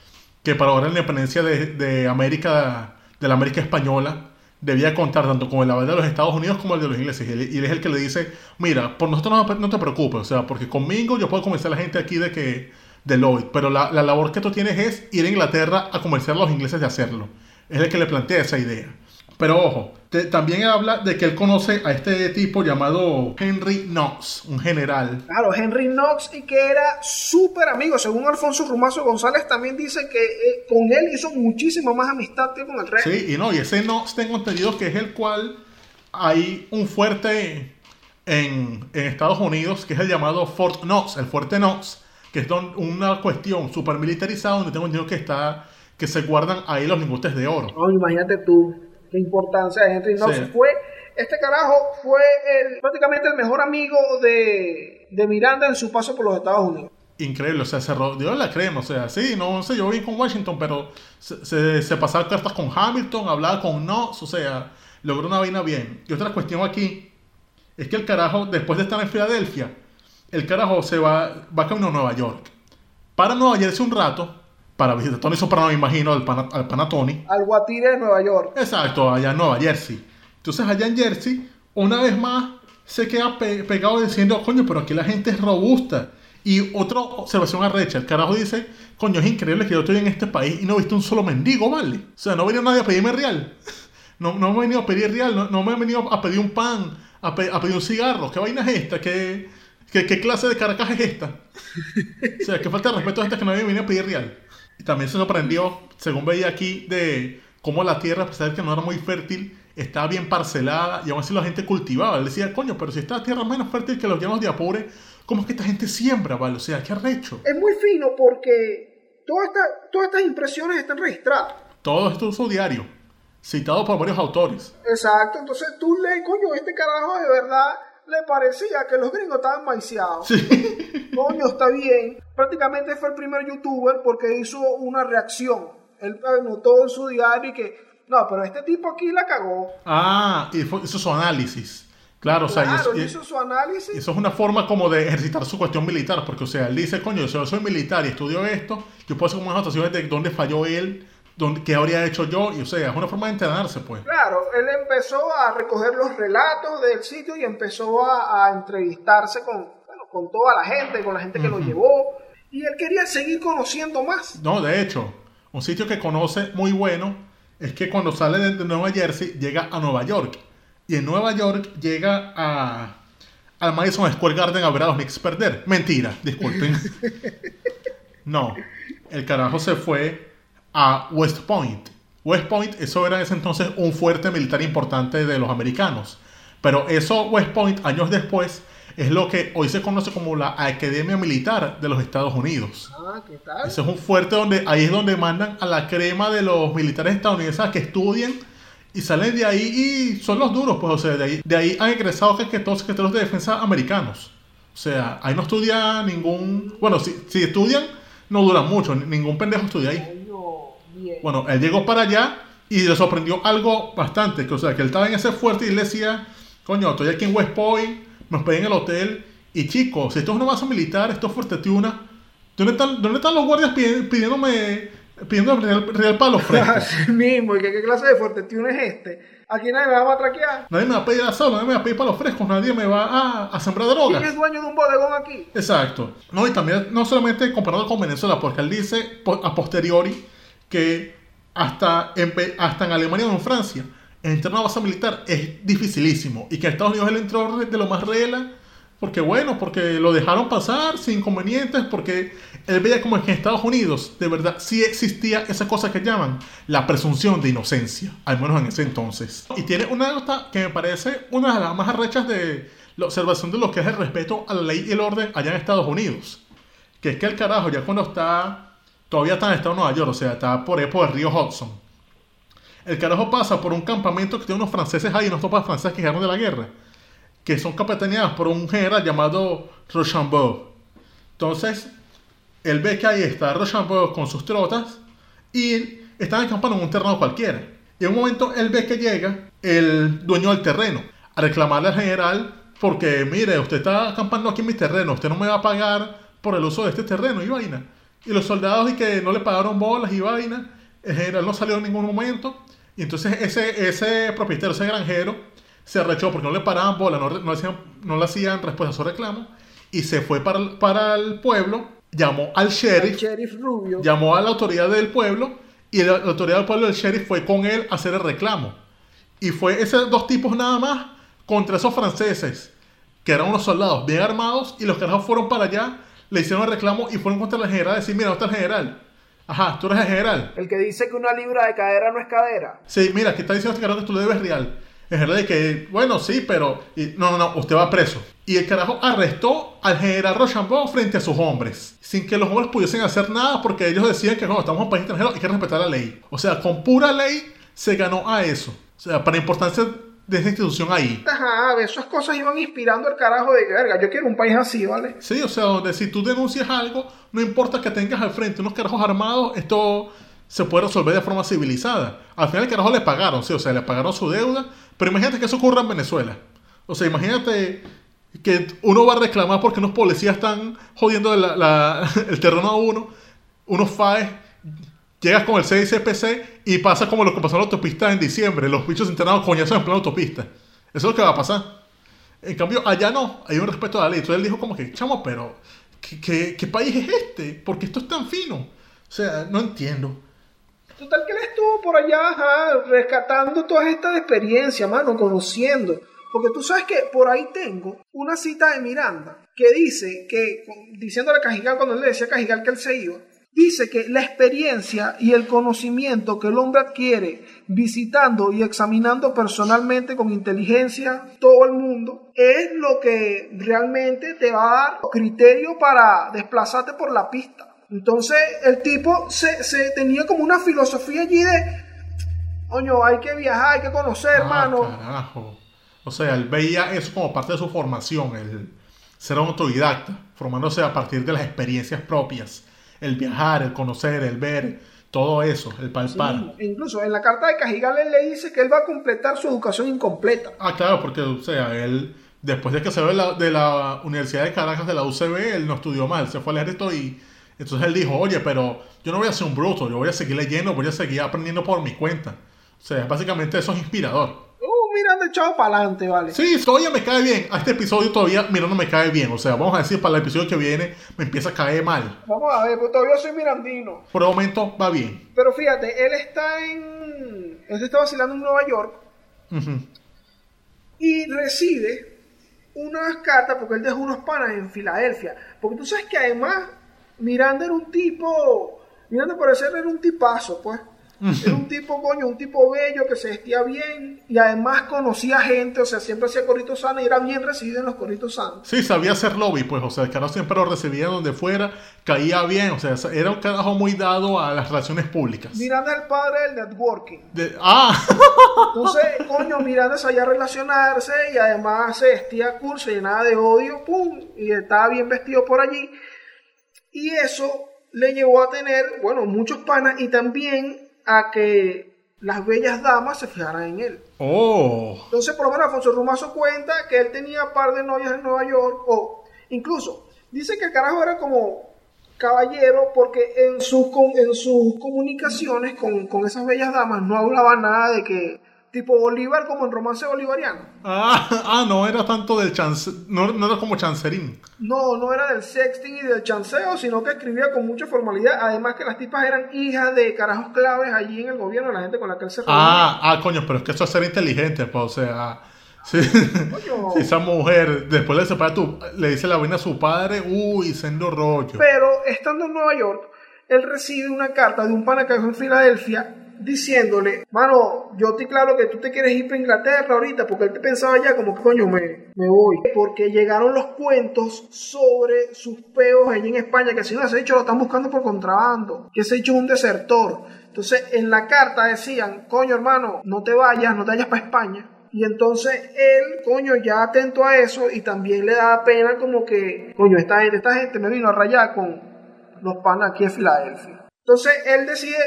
que para ahora la independencia de, de América, de la América española, debía contar tanto con el aval de los Estados Unidos como el de los ingleses. Y él es el que le dice, mira, por nosotros no, no te preocupes, o sea, porque conmigo yo puedo convencer a la gente aquí de que de Lloyd, pero la, la labor que tú tienes es ir a Inglaterra a convencer a los ingleses de hacerlo. Es el que le plantea esa idea. Pero ojo, te- también habla de que él conoce a este tipo llamado Henry Knox, un general. Claro, Henry Knox y que era súper amigo, según Alfonso Rumazo González también dice que eh, con él hizo muchísima más amistad que con el resto. Sí, y no, y ese Knox tengo entendido que es el cual hay un fuerte en, en Estados Unidos que es el llamado Fort Knox, el fuerte Knox, que es don- una cuestión súper militarizada donde tengo entendido que está que se guardan ahí los lingotes de oro. No, imagínate tú qué importancia de Henry Knox Sí. fue. Este carajo fue el- prácticamente el mejor amigo de, de Miranda en su paso por los Estados Unidos. Increíble, o sea, se rodeó de la crema, o sea, sí, no sé, yo bien con Washington, pero se, se, se pasaba cartas con Hamilton, hablaba con Knox, o sea, logró una vaina bien. Y otra cuestión aquí es que el carajo, después de estar en Filadelfia, el carajo se va, va camino a Nueva York. Para Nueva Jersey un rato, para visitar Tony Soprano, me imagino, al pana, al pana Tony. Al Guatire de Nueva York. Exacto, allá en Nueva Jersey. Entonces allá en Jersey, una vez más, se queda pe- pegado diciendo, coño, pero aquí la gente es robusta. Y otra observación arrecha, el carajo dice, coño, es increíble que yo estoy en este país y no he visto un solo mendigo, ¿vale? O sea, no ha venido nadie a pedirme real. No, no me he venido a pedir real, no, no me he venido a pedir un pan, a, pe- a pedir un cigarro. ¿Qué vaina es esta? ¿Qué, qué, qué clase de caracas es esta? O sea, que falta de respeto a esta que no había venido a pedir real. Y también se sorprendió, según veía aquí, de cómo la tierra, a pesar de que no era muy fértil, estaba bien parcelada y aún así la gente cultivaba. Él decía, coño, pero si esta tierra es menos fértil que los llanos de Apure, ¿cómo es que esta gente siembra, vale? O sea, qué arrecho. Es muy fino porque toda esta- todas estas impresiones están registradas. Todo esto es su diario, citado por varios autores. Exacto, entonces tú lees, coño, este carajo de verdad le parecía que los gringos estaban maiciados. Sí. Coño, está bien. Prácticamente fue el primer youtuber porque hizo una reacción. Él anotó en su diario y que, no, pero este tipo aquí la cagó. Ah, y fue- hizo su análisis. Claro, o sea, Claro, y- hizo su análisis. eso es una forma como de ejercitar su cuestión militar, porque, o sea, él dice, coño, yo soy militar y estudio esto, yo puedo hacer unas anotaciones de dónde falló él, dónde, qué habría hecho yo, y, o sea, es una forma de entrenarse, pues. Claro, él empezó a recoger los relatos del sitio y empezó a, a entrevistarse con, bueno, con toda la gente, con la gente que lo llevó. Y él quería seguir conociendo más. No, de hecho, un sitio que conoce muy bueno es que cuando sale de, de Nueva Jersey llega a Nueva York. Y en Nueva York llega a, al Madison Square Garden a ver a los Knicks perder. Mentira, disculpen. no, el carajo se fue a West Point. West Point, eso era en ese entonces un fuerte militar importante de los americanos. Pero eso, West Point, años después, es lo que hoy se conoce como la Academia Militar de los Estados Unidos. Ah, ¿qué tal? Ese es un fuerte donde ahí es donde mandan a la crema de los militares estadounidenses a que estudien y salen de ahí y son los duros, pues, o sea, de ahí, de ahí han egresado que, que todos los secretarios de defensa americanos. O sea, ahí no estudia ningún, bueno, si, si estudian, no duran mucho, ningún pendejo estudia ahí. Bueno, él llegó para allá y le sorprendió algo bastante, que o sea, que él estaba en ese fuerte y le decía, coño, estoy aquí en West Point, me hospedé en el hotel, y chicos, si esto es una base militar, esto es Fuerte Tiuna, ¿dónde están, dónde están los guardias pidiéndome, pidiéndome real, real para los frescos? Así mismo, ¿y qué, qué clase de Fuerte Tiuna es este? Aquí nadie me va a matraquear. Nadie me va a pedir asado, nadie me va a pedir para los frescos, nadie me va a, a sembrar drogas. ¿Quién es dueño de un bodegón aquí? Exacto. No, y también, no solamente comparado con Venezuela, porque él dice a posteriori que hasta en, hasta en Alemania o en Francia, entrar a una base militar es dificilísimo. Y que en Estados Unidos él entró de lo más regla, porque bueno, porque lo dejaron pasar sin inconvenientes, porque él veía como que en Estados Unidos de verdad sí existía esa cosa que llaman la presunción de inocencia, al menos en ese entonces. Y tiene una nota que me parece una de las más arrechas de la observación de lo que es el respeto a la ley y el orden allá en Estados Unidos. Que es que el carajo, ya cuando está, todavía está en estado Nueva York, o sea, está por ahí por el río Hudson. El carajo pasa por un campamento que tiene unos franceses ahí, unos tropas franceses que llegaron de la guerra, que son capitaneadas por un general llamado Rochambeau. Entonces, él ve que ahí está Rochambeau con sus trotas y están acampando en un terreno cualquiera. Y en un momento él ve que llega el dueño del terreno a reclamarle al general porque, mire, usted está acampando aquí en mi terreno, usted no me va a pagar por el uso de este terreno y vaina. Y los soldados y que no le pagaron bolas y vaina, el general no salió en ningún momento. Y entonces ese, ese propietario, ese granjero, se arrechó porque no le paraban bolas, no, no, hacían, no le hacían respuesta a su reclamo. Y se fue para para el pueblo llamó al sheriff, Rubio. llamó a la autoridad del pueblo y la, autoridad del pueblo, el sheriff, fue con él a hacer el reclamo. Y fue esos dos tipos nada más contra esos franceses, que eran unos soldados bien armados, y los carajos fueron para allá, le hicieron el reclamo y fueron contra el general a decir, mira, ¿dónde está el general? Ajá, tú eres el general. El que dice que una libra de cadera no es cadera. Sí, mira, que está diciendo este carajo que tú le debes real. El general de que, bueno, sí, pero... no, no, no, usted va preso. Y el carajo arrestó al general Rochambeau frente a sus hombres, sin que los hombres pudiesen hacer nada porque ellos decían que no, estamos en un país extranjero, hay que respetar la ley. O sea, con pura ley se ganó a eso. O sea, para importancia de esa institución ahí. Ajá, esas cosas iban inspirando al carajo de verga. Yo quiero un país así, ¿vale? Sí, o sea, donde si tú denuncias algo, no importa que tengas al frente unos carajos armados, esto se puede resolver de forma civilizada. Al final el carajo le pagaron, sí, o sea, le pagaron su deuda, pero imagínate que eso ocurra en Venezuela. O sea, imagínate que uno va a reclamar porque unos policías están jodiendo el terreno a uno, unos FAES, llegas con el 6CPC y pasa como lo que pasó en la autopista en diciembre, los bichos internados coñazos en plena autopista. Eso es lo que va a pasar. En cambio, allá no, hay un respeto a la ley. Entonces él dijo como que, chamo, pero, ¿qué, qué país es este? Porque esto es tan fino. O sea, no entiendo. Total que él estuvo por allá, rescatando todas estas experiencias, mano, conociendo. Porque tú sabes que por ahí tengo una cita de Miranda que dice que, diciéndole a Cajigal, cuando él le decía a Cajigal que él se iba, dice que la experiencia y el conocimiento que el hombre adquiere visitando y examinando personalmente con inteligencia todo el mundo es lo que realmente te va a dar criterio para desplazarte por la pista. Entonces el tipo se, se tenía como una filosofía allí de, coño, hay que viajar, hay que conocer, ah, hermano. Carajo. O sea, él veía eso como parte de su formación, el ser autodidacta, formándose a partir de las experiencias propias, el viajar, el conocer, el ver, todo eso, el palpar. incluso en la carta de Cajigal él le dice que él va a completar su educación incompleta. Ah, claro, porque, o sea, él, después de que se ve de la, de la Universidad de Caracas, de la UCB, él no estudió más, se fue al ejército y entonces él dijo, oye, pero yo no voy a ser un bruto, yo voy a seguir leyendo, voy a seguir aprendiendo por mi cuenta. O sea, básicamente eso es inspirador. Uh, echado para adelante, vale. Sí, todavía me cae bien. A este episodio todavía Miranda me cae bien. O sea, vamos a decir, para el episodio que viene me empieza a caer mal. Vamos a ver, pero todavía soy mirandino. Por el momento va bien. Pero fíjate, él está en... Él está vacilando en Nueva York. Y recibe unas cartas, porque él dejó unos panas en Filadelfia. Porque tú sabes que además Miranda era un tipo, Miranda parecer era un tipazo, pues. Era un tipo, coño, un tipo bello que se vestía bien y además conocía gente, o sea, siempre hacía corritos sanos y era bien recibido en los corritos sanos. Sí, sabía hacer lobby, pues, o sea, el carajo siempre lo recibía donde fuera, caía bien, o sea, era un carajo muy dado a las relaciones públicas. Miranda es el padre del networking. ah. Entonces, coño, Miranda sabía relacionarse y además se vestía cool, se llenaba de odio, pum, y estaba bien vestido por allí. Y eso le llevó a tener, bueno, muchos panas y también a que las bellas damas se fijaran en él. Oh. Entonces, por lo menos Alfonso Rumazo cuenta que él tenía un par de novias en Nueva York, o incluso dice que el carajo era como caballero porque en, sus con- en sus comunicaciones con, con esas bellas damas no hablaba nada de que, tipo Bolívar como en romance bolivariano. Ah, ah, no era tanto del chance, no, no era como chancerín. No, no era del sexting y del chanceo, sino que escribía con mucha formalidad. Además que las tipas eran hijas de carajos claves allí en el gobierno, la gente con la que él se. Ah, ah, coño, pero es que eso es ser inteligente, pues, o sea, si, esa mujer después le separa tu, le dice la vaina a su padre, uy, sendo rollo. Pero estando en Nueva York, él recibe una carta de un pana que en Filadelfia diciéndole, mano, yo estoy claro que tú te quieres ir para Inglaterra ahorita, porque él pensaba ya como que coño me, me voy. Porque llegaron los cuentos sobre sus peos allí en España, que si no, ese hecho lo están buscando por contrabando, que ese hecho es un desertor. Entonces en la carta decían, coño hermano, no te vayas, no te vayas para España. Y entonces él, coño, ya atento a eso y también le da pena como que, coño, esta gente, esta gente me vino a rayar con los panas aquí en Filadelfia. Entonces él decide,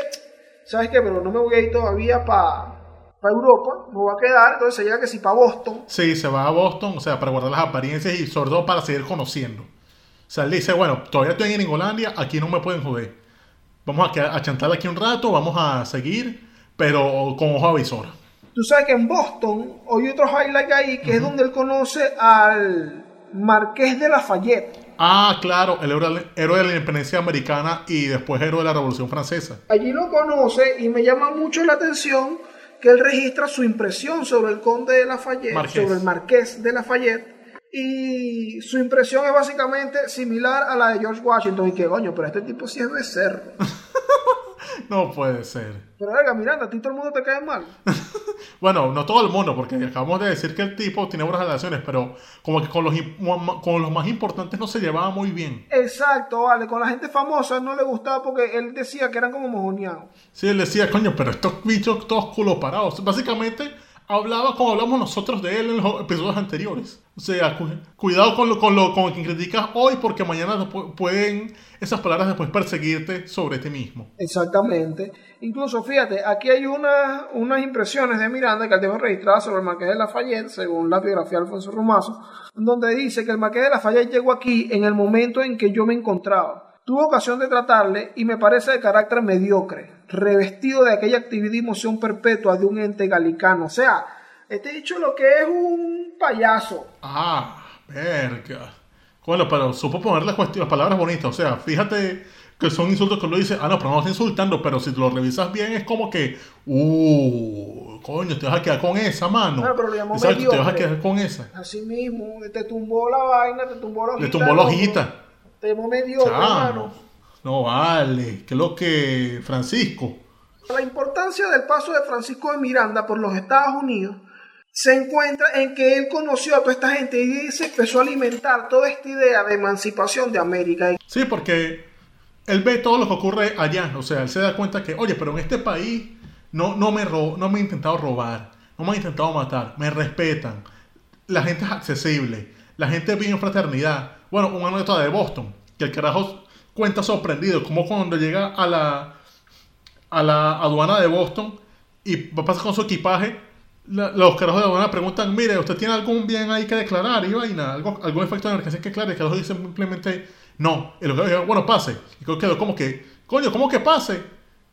¿sabes qué? Pero no me voy a ir todavía para Europa, me voy a quedar, entonces se llega que si para Boston. Sí, se va a Boston, o sea, para guardar las apariencias y sobre todo para seguir conociendo. O sea, él dice, bueno, todavía estoy en Ingolandia, aquí no me pueden joder. Vamos a, a chantar aquí un rato, vamos a seguir, pero con ojo avisor. Tú sabes que en Boston hay otro highlight ahí que es donde él conoce al Marqués de Lafayette. Ah, claro, el héroe, héroe de la independencia americana y después héroe de la Revolución Francesa. Allí lo conoce y me llama mucho la atención que él registra su impresión sobre el conde de Lafayette, Marqués. sobre el marqués de Lafayette. Y su impresión es básicamente similar a la de George Washington. Y que coño, pero este tipo sí es becerro. No puede ser. Pero verga, Miranda, a ti todo el mundo te cae mal. Bueno, no todo el mundo, porque acabamos de decir que el tipo tiene buenas relaciones, pero como que con los, con los más importantes no se llevaba muy bien. Exacto, vale. Con la gente famosa no le gustaba porque él decía que eran como mojoneados. Sí, él decía, coño, pero estos bichos todos culo parados. Básicamente hablaba como hablamos nosotros de él en los episodios anteriores. O sea, cu- cuidado con lo, con con quien criticas hoy, porque mañana pu- pueden esas palabras después perseguirte sobre ti mismo. Exactamente. Incluso, fíjate, aquí hay unas, unas impresiones de Miranda que tengo registradas sobre el Marqués de Lafayette, según la biografía de Alfonso Rumazo, donde dice que el Marqués de Lafayette llegó aquí en el momento en que yo me encontraba. Tuve ocasión de tratarle y me parece de carácter mediocre, revestido de aquella actividad y emoción perpetua de un ente galicano. O sea, este dicho lo que es un payaso. Ah, verga. Bueno, pero supo poner las, las palabras bonitas. O sea, fíjate que son insultos que uno dice, ah, no, pero no está insultando, pero si lo revisas bien es como que, uh, coño, te vas a quedar con esa mano. Ah, pero lo llamó Exacto, te vas a mediocre. quedar con esa. Así mismo, te tumbó la vaina, te tumbó la hojita. Le tumbó la hojita. Te llamó mediocre, hermano. No vale, que lo que Francisco. La importancia del paso de Francisco de Miranda por los Estados Unidos se encuentra en que él conoció a toda esta gente y se empezó a alimentar toda esta idea de emancipación de América. Sí, porque él ve todo lo que ocurre allá. O sea, él se da cuenta que, oye, pero en este país no, no, me, ro no me han intentado robar, no me han intentado matar, me respetan. La gente es accesible, la gente vive en fraternidad. Bueno, una anécdota de Boston, que el carajo cuenta sorprendido, como cuando llega a la, a la aduana de Boston y pasa con su equipaje, la- los carajos de aduana preguntan, mire, ¿usted tiene algún bien ahí que declarar y vaina? ¿Algo, ¿Algún efecto de emergencia que declarar? Y el carajo dice simplemente, no. Y los carajos bueno, pase. Y yo quedo como que, coño, ¿cómo que pase?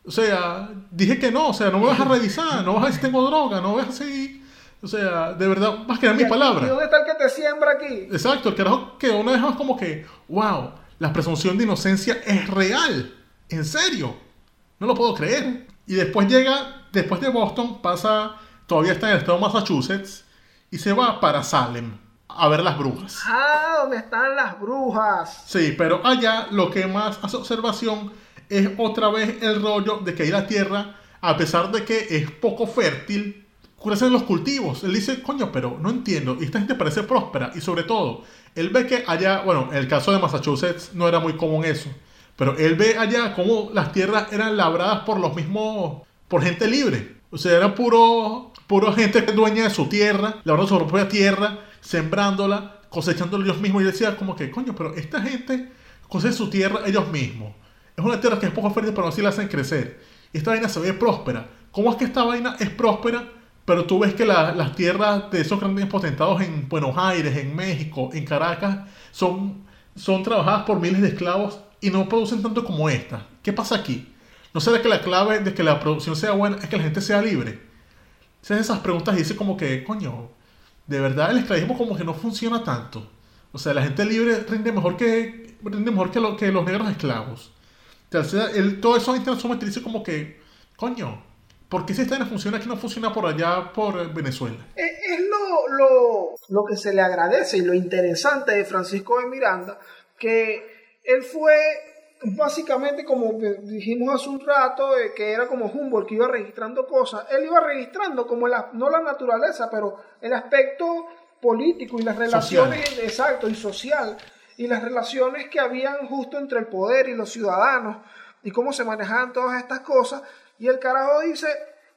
O sea, dije que no, o sea, no me vas a revisar, no vas a ver si tengo droga, no vas a seguir. O sea, de verdad, vas a quedar mi ¿Y palabra. dónde está el que te siembra aquí? Exacto, el carajo quedó una vez más como que, wow, la presunción de inocencia es real. En serio. No lo puedo creer. Y después llega, después de Boston, pasa, todavía está en el estado de Massachusetts, y se va para Salem a ver las brujas. Ah, ¿dónde están las brujas? Sí, pero allá lo que más hace observación es otra vez el rollo de que ahí la tierra, a pesar de que es poco fértil, crecen los cultivos. Él dice, coño, pero no entiendo. Y esta gente parece próspera. Y sobre todo, él ve que allá, bueno, en el caso de Massachusetts no era muy común eso. Pero él ve allá cómo las tierras eran labradas por los mismos, por gente libre. O sea, era puro, puro gente que dueña de su tierra, labrando su propia tierra, sembrándola, cosechándola ellos mismos. Y decía como que, coño, pero esta gente cosecha su tierra ellos mismos. es una tierra que es poco fértil, pero así la hacen crecer. Y esta vaina se ve próspera. ¿Cómo es que esta vaina es próspera? Pero tú ves que la- las tierras de esos grandes potentados en Buenos Aires, en México, en Caracas, son, son trabajadas por miles de esclavos y no producen tanto como esta. ¿Qué pasa aquí? ¿No será que la clave de que la producción sea buena es que la gente sea libre? Se hacen esas preguntas y dice como que, coño, de verdad el esclavismo como que no funciona tanto. O sea, la gente libre rinde mejor que, rinde mejor que, lo, que los negros esclavos. O sea, el, todo eso internacionalmente dice como que, coño, ¿por qué si esta vaina funciona aquí no funciona por allá, por Venezuela? Es, es lo, lo, lo que se le agradece y lo interesante de Francisco de Miranda, que él fue básicamente como dijimos hace un rato, eh, que era como Humboldt, que iba registrando cosas, él iba registrando como la, no la naturaleza, pero el aspecto político y las relaciones, exacto, y social, y las relaciones que habían justo entre el poder y los ciudadanos, y cómo se manejaban todas estas cosas, y el carajo dice,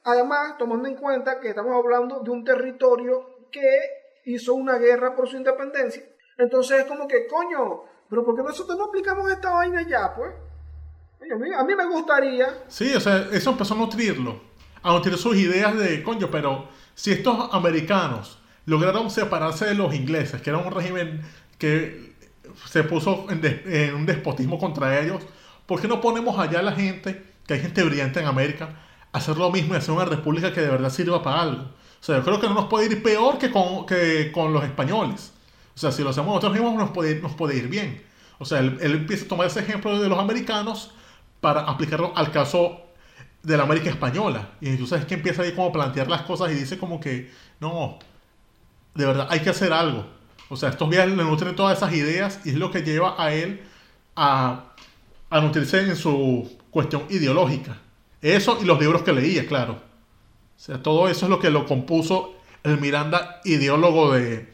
además, tomando en cuenta que estamos hablando de un territorio que hizo una guerra por su independencia, entonces es como que, coño, pero ¿por qué nosotros no aplicamos esta vaina ya, pues? A, mí, me gustaría... Sí, o sea, eso empezó a nutrirlo, a nutrir sus ideas de, coño, pero si estos americanos lograron separarse de los ingleses, que era un régimen que se puso en, en, un despotismo contra ellos, ¿por qué no ponemos allá a la gente, que hay gente brillante en América, hacer lo mismo y hacer una república que de verdad sirva para algo? O sea, yo creo que no nos puede ir peor que con, que con los españoles. O sea, si lo hacemos nosotros mismos nos puede, nos puede ir bien. O sea, él, él, empieza a tomar ese ejemplo de los americanos para aplicarlo al caso de la América española. Y entonces es que empieza ahí como a plantear las cosas y dice como que, no, de verdad hay que hacer algo. O sea, estos viajes le nutren todas esas ideas y es lo que lleva a él a, a nutrirse en su cuestión ideológica. Eso y los libros que leía, claro. O sea, todo eso es lo que lo compuso el Miranda ideólogo de,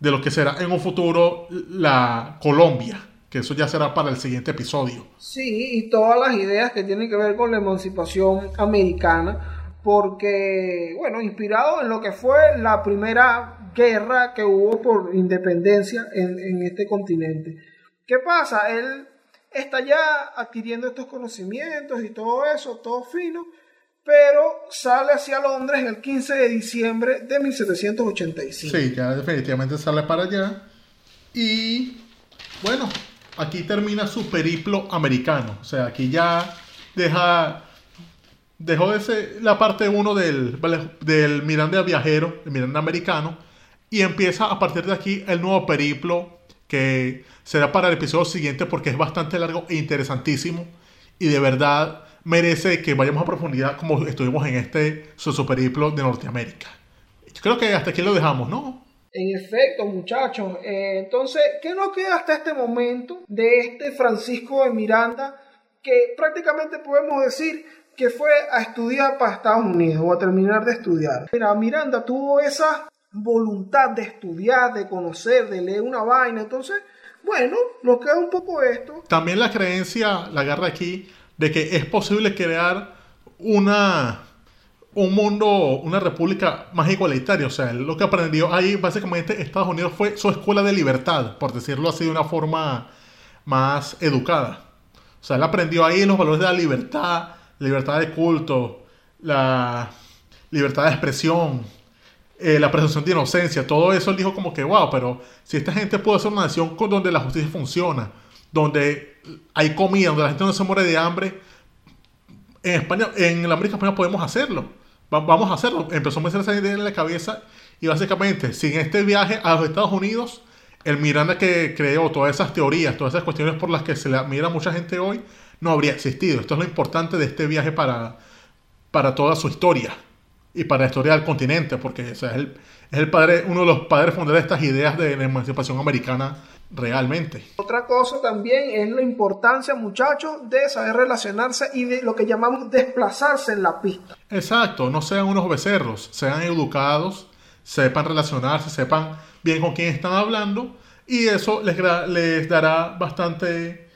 de lo que será en un futuro la Colombia, que eso ya será para el siguiente episodio. Sí, y todas las ideas que tienen que ver con la emancipación americana, porque, bueno, inspirado en lo que fue la primera guerra que hubo por independencia en, en este continente. ¿Qué pasa? Él está ya adquiriendo estos conocimientos y todo eso, todo fino, pero sale hacia Londres el 15 de diciembre de 1785. Sí, ya definitivamente sale para allá. Y bueno, aquí termina su periplo americano. O sea, aquí ya deja. Dejó de ser la parte 1 del, del Miranda viajero, el Miranda americano, y empieza a partir de aquí el nuevo periplo que será para el episodio siguiente porque es bastante largo e interesantísimo y de verdad merece que vayamos a profundidad como estuvimos en este periplo de Norteamérica. Yo creo que hasta aquí lo dejamos, ¿no? En efecto, muchachos. Eh, entonces, ¿qué nos queda hasta este momento de este Francisco de Miranda? Que prácticamente podemos decir que fue a estudiar para Estados Unidos o a terminar de estudiar. Mira, Miranda tuvo esa voluntad de estudiar, de conocer, de leer una vaina. Entonces, bueno, nos queda un poco esto. También la creencia, la agarra aquí, de que es posible crear una un mundo, una república más igualitaria. O sea, lo que aprendió ahí, básicamente, Estados Unidos fue su escuela de libertad, por decirlo así de una forma más educada. O sea, él aprendió ahí los valores de la libertad, libertad de culto, la libertad de expresión, eh, la presunción de inocencia, todo eso él dijo como que, wow, pero si esta gente puede ser una nación donde la justicia funciona, donde hay comida, donde la gente no se muere de hambre, en España, en la América Española podemos hacerlo. Va, vamos a hacerlo. Empezó a meter esa idea en la cabeza y básicamente, sin este viaje a los Estados Unidos, el Miranda que creó todas esas teorías, todas esas cuestiones por las que se le admira a mucha gente hoy, no habría existido. Esto es lo importante de este viaje para, para toda su historia y para la historia del continente, porque o sea, es, el, es el padre, uno de los padres fundadores de estas ideas de la emancipación americana realmente. Otra cosa también es la importancia, muchachos, de saber relacionarse y de lo que llamamos desplazarse en la pista. Exacto, no sean unos becerros, sean educados, sepan relacionarse, sepan bien con quién están hablando y eso les, les dará bastante,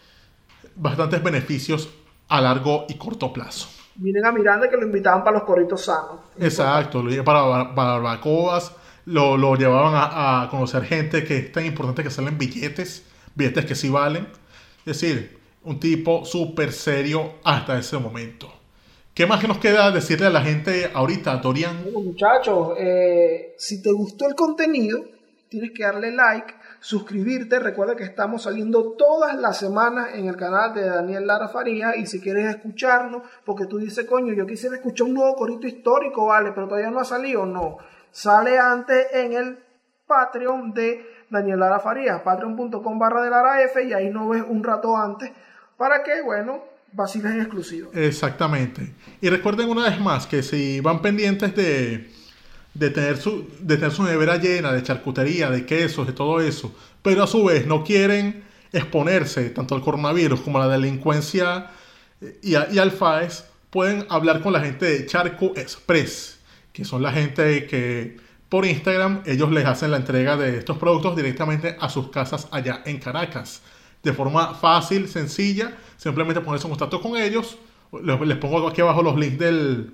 bastantes beneficios a largo y corto plazo. Miren a Miranda que lo invitaban para los corritos sanos. Exacto, lo para, para barbacoas, lo, lo llevaban a, a, conocer gente que es tan importante que salen billetes, billetes que sí valen. Es decir, un tipo súper serio hasta ese momento. ¿Qué más que nos queda decirle a la gente ahorita, Dorian? Bueno, muchachos, eh, si te gustó el contenido, tienes que darle like, suscribirte. Recuerda que estamos saliendo todas las semanas en el canal de Daniel Lara Faría. Y si quieres escucharnos, porque tú dices, coño, yo quisiera escuchar un nuevo corito histórico, vale, pero todavía no ha salido. No, sale antes en el Patreon de Daniel Lara Faría, patreon.com barra de y ahí no ves un rato antes para que, bueno, vaciles en exclusivo. Exactamente. Y recuerden una vez más que si van pendientes de, de, tener su, de tener su nevera llena de charcutería, de quesos, de todo eso, pero a su vez no quieren exponerse tanto al coronavirus como a la delincuencia y, a, y al FAES, pueden hablar con la gente de Charco Express, que son la gente que por Instagram ellos les hacen la entrega de estos productos directamente a sus casas allá en Caracas de forma fácil, sencilla, simplemente ponerse en contacto con ellos. Les, pongo aquí abajo los links del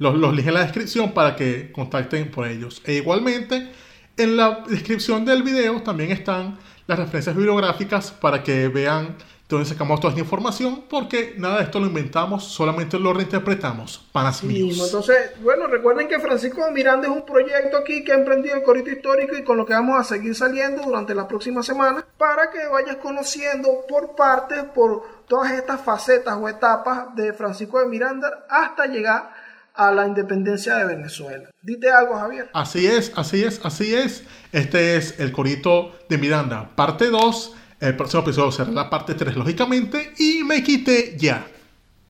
los, los, en la descripción para que contacten por ellos. E igualmente, en la descripción del video también están las referencias bibliográficas para que vean donde sacamos toda esta información, porque nada de esto lo inventamos, solamente lo reinterpretamos. Panas Sí, míos. entonces, bueno, recuerden que Francisco de Miranda es un proyecto aquí que ha emprendido el Corito Histórico y con lo que vamos a seguir saliendo durante la próxima semana para que vayas conociendo por partes, por todas estas facetas o etapas de Francisco de Miranda hasta llegar a la independencia de Venezuela. Dite algo, Javier. Así es, así es, así es. Este es el Corito de Miranda, parte 2. El próximo episodio será la parte 3, lógicamente. Y me quité ya.